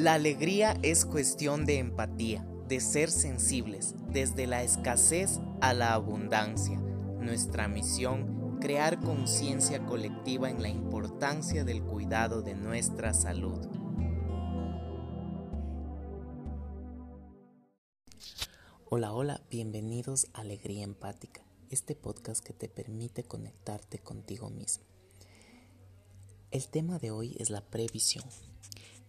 La alegría es cuestión de empatía, de ser sensibles, desde la escasez a la abundancia. Nuestra misión, crear conciencia colectiva en la importancia del cuidado de nuestra salud. Hola, hola, bienvenidos a Alegría Empática, este podcast que te permite conectarte contigo mismo. El tema de hoy es la previsión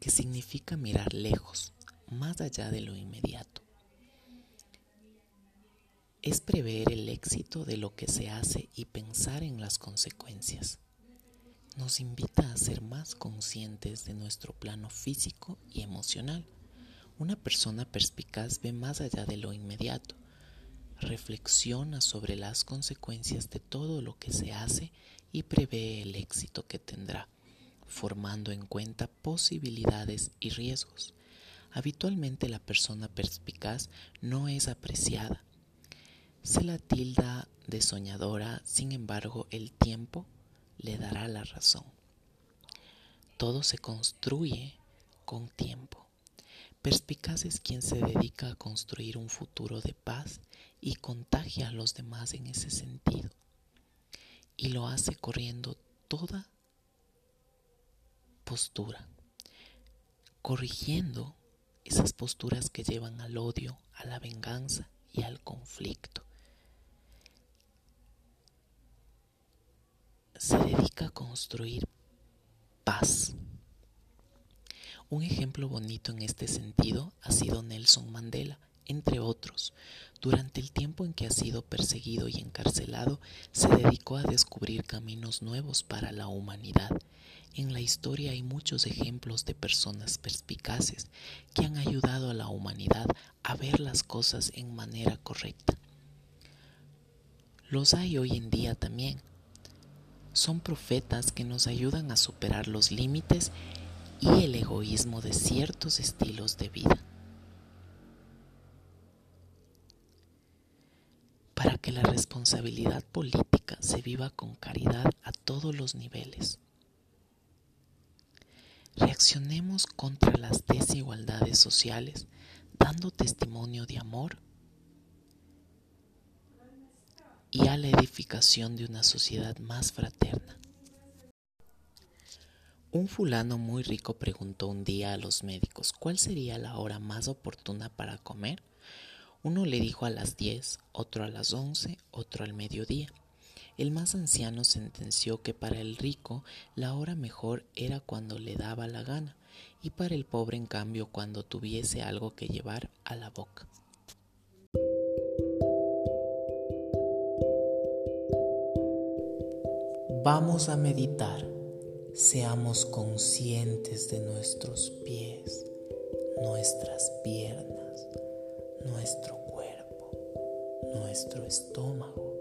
que significa mirar lejos, más allá de lo inmediato. Es prever el éxito de lo que se hace y pensar en las consecuencias. Nos invita a ser más conscientes de nuestro plano físico y emocional. Una persona perspicaz ve más allá de lo inmediato, reflexiona sobre las consecuencias de todo lo que se hace y prevé el éxito que tendrá formando en cuenta posibilidades y riesgos. Habitualmente la persona perspicaz no es apreciada. Se la tilda de soñadora, sin embargo el tiempo le dará la razón. Todo se construye con tiempo. Perspicaz es quien se dedica a construir un futuro de paz y contagia a los demás en ese sentido. Y lo hace corriendo toda postura, corrigiendo esas posturas que llevan al odio, a la venganza y al conflicto. Se dedica a construir paz. Un ejemplo bonito en este sentido ha sido Nelson Mandela, entre otros. Durante el tiempo en que ha sido perseguido y encarcelado, se dedicó a descubrir caminos nuevos para la humanidad en la historia hay muchos ejemplos de personas perspicaces que han ayudado a la humanidad a ver las cosas en manera correcta. Los hay hoy en día también. Son profetas que nos ayudan a superar los límites y el egoísmo de ciertos estilos de vida. Para que la responsabilidad política se viva con caridad a todos los niveles. Reaccionemos contra las desigualdades sociales dando testimonio de amor y a la edificación de una sociedad más fraterna. Un fulano muy rico preguntó un día a los médicos cuál sería la hora más oportuna para comer. Uno le dijo a las diez, otro a las once, otro al mediodía. El más anciano sentenció que para el rico la hora mejor era cuando le daba la gana, y para el pobre en cambio cuando tuviese algo que llevar a la boca. Vamos a meditar. Seamos conscientes de nuestros pies, nuestras piernas, nuestro cuerpo, nuestro estómago